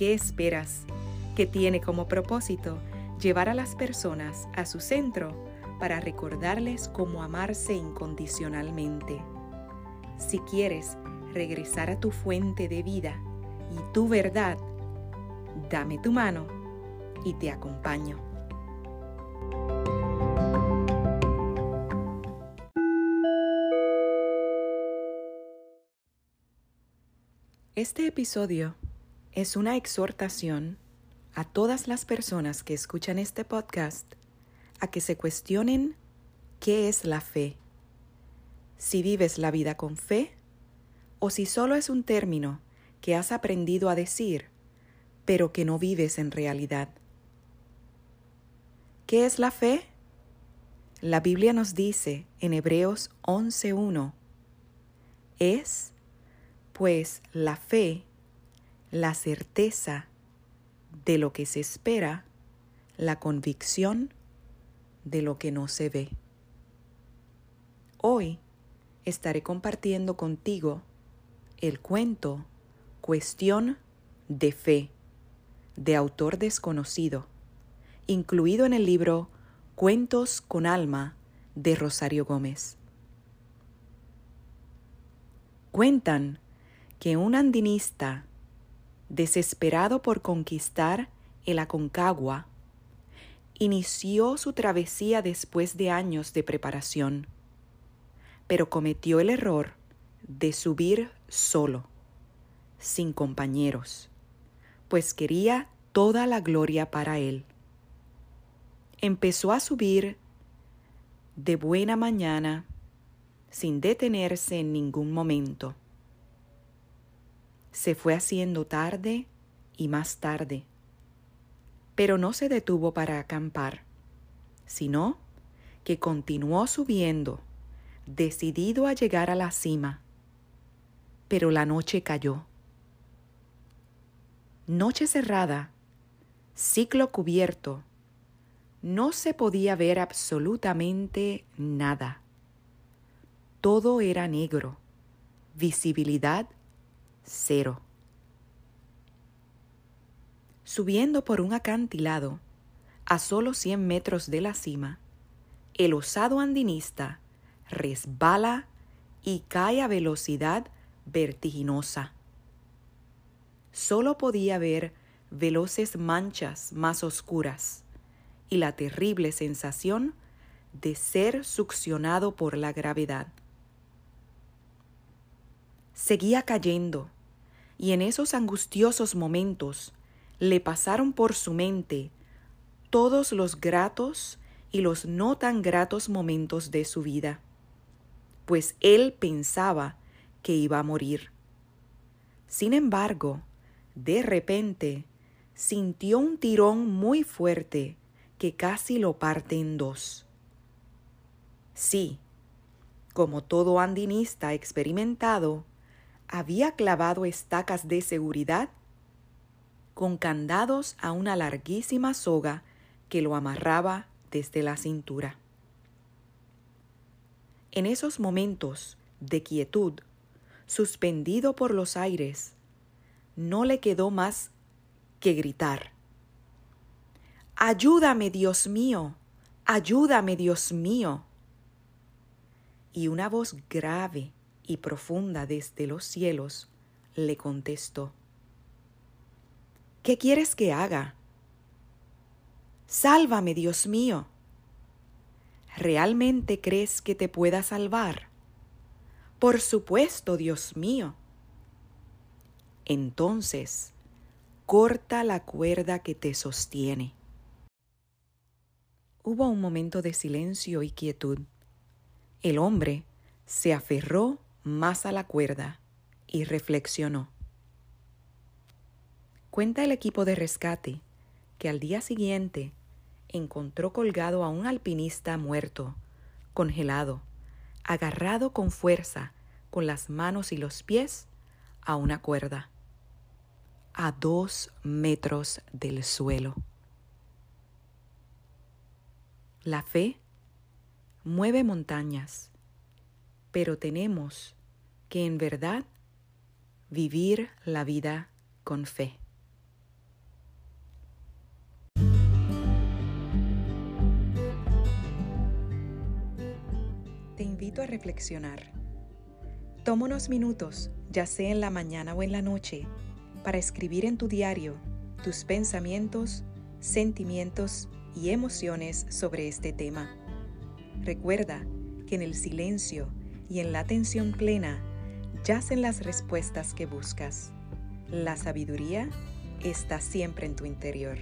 ¿qué esperas? que tiene como propósito llevar a las personas a su centro para recordarles cómo amarse incondicionalmente. Si quieres regresar a tu fuente de vida y tu verdad, dame tu mano y te acompaño. Este episodio es una exhortación a todas las personas que escuchan este podcast a que se cuestionen qué es la fe, si vives la vida con fe o si solo es un término que has aprendido a decir, pero que no vives en realidad. ¿Qué es la fe? La Biblia nos dice en Hebreos 11.1, es, pues, la fe, la certeza de lo que se espera, la convicción de lo que no se ve. Hoy estaré compartiendo contigo el cuento Cuestión de Fe, de autor desconocido, incluido en el libro Cuentos con Alma de Rosario Gómez. Cuentan que un andinista desesperado por conquistar el Aconcagua, inició su travesía después de años de preparación, pero cometió el error de subir solo, sin compañeros, pues quería toda la gloria para él. Empezó a subir de buena mañana, sin detenerse en ningún momento se fue haciendo tarde y más tarde. Pero no se detuvo para acampar, sino que continuó subiendo, decidido a llegar a la cima. Pero la noche cayó. Noche cerrada, ciclo cubierto, no se podía ver absolutamente nada. Todo era negro, visibilidad cero. Subiendo por un acantilado, a solo cien metros de la cima, el osado andinista resbala y cae a velocidad vertiginosa. Solo podía ver veloces manchas más oscuras y la terrible sensación de ser succionado por la gravedad. Seguía cayendo y en esos angustiosos momentos le pasaron por su mente todos los gratos y los no tan gratos momentos de su vida, pues él pensaba que iba a morir. Sin embargo, de repente sintió un tirón muy fuerte que casi lo parte en dos. Sí, como todo andinista experimentado, había clavado estacas de seguridad con candados a una larguísima soga que lo amarraba desde la cintura. En esos momentos de quietud, suspendido por los aires, no le quedó más que gritar. Ayúdame, Dios mío, ayúdame, Dios mío. Y una voz grave y profunda desde los cielos, le contestó, ¿Qué quieres que haga? Sálvame, Dios mío. ¿Realmente crees que te pueda salvar? Por supuesto, Dios mío. Entonces, corta la cuerda que te sostiene. Hubo un momento de silencio y quietud. El hombre se aferró más a la cuerda y reflexionó. Cuenta el equipo de rescate que al día siguiente encontró colgado a un alpinista muerto, congelado, agarrado con fuerza con las manos y los pies a una cuerda, a dos metros del suelo. La fe mueve montañas, pero tenemos que en verdad vivir la vida con fe. Te invito a reflexionar. Toma unos minutos, ya sea en la mañana o en la noche, para escribir en tu diario tus pensamientos, sentimientos y emociones sobre este tema. Recuerda que en el silencio y en la atención plena yacen las respuestas que buscas. La sabiduría está siempre en tu interior.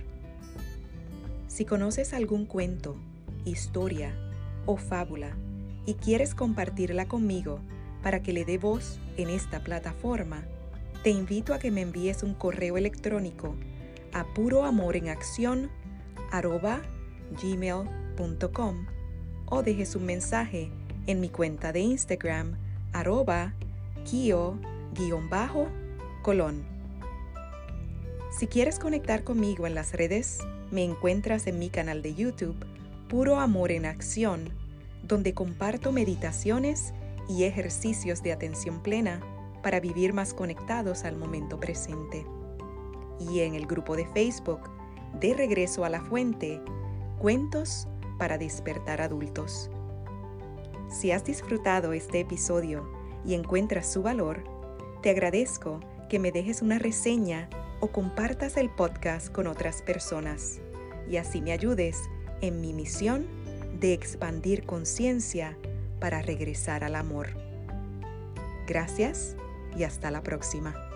Si conoces algún cuento, historia o fábula y quieres compartirla conmigo para que le dé voz en esta plataforma, te invito a que me envíes un correo electrónico a puroamorenacción.gmail.com o dejes un mensaje en mi cuenta de Instagram arroba kio-colón. Si quieres conectar conmigo en las redes, me encuentras en mi canal de YouTube Puro Amor en Acción, donde comparto meditaciones y ejercicios de atención plena para vivir más conectados al momento presente. Y en el grupo de Facebook, De Regreso a la Fuente, Cuentos para despertar adultos. Si has disfrutado este episodio y encuentras su valor, te agradezco que me dejes una reseña o compartas el podcast con otras personas y así me ayudes en mi misión de expandir conciencia para regresar al amor. Gracias y hasta la próxima.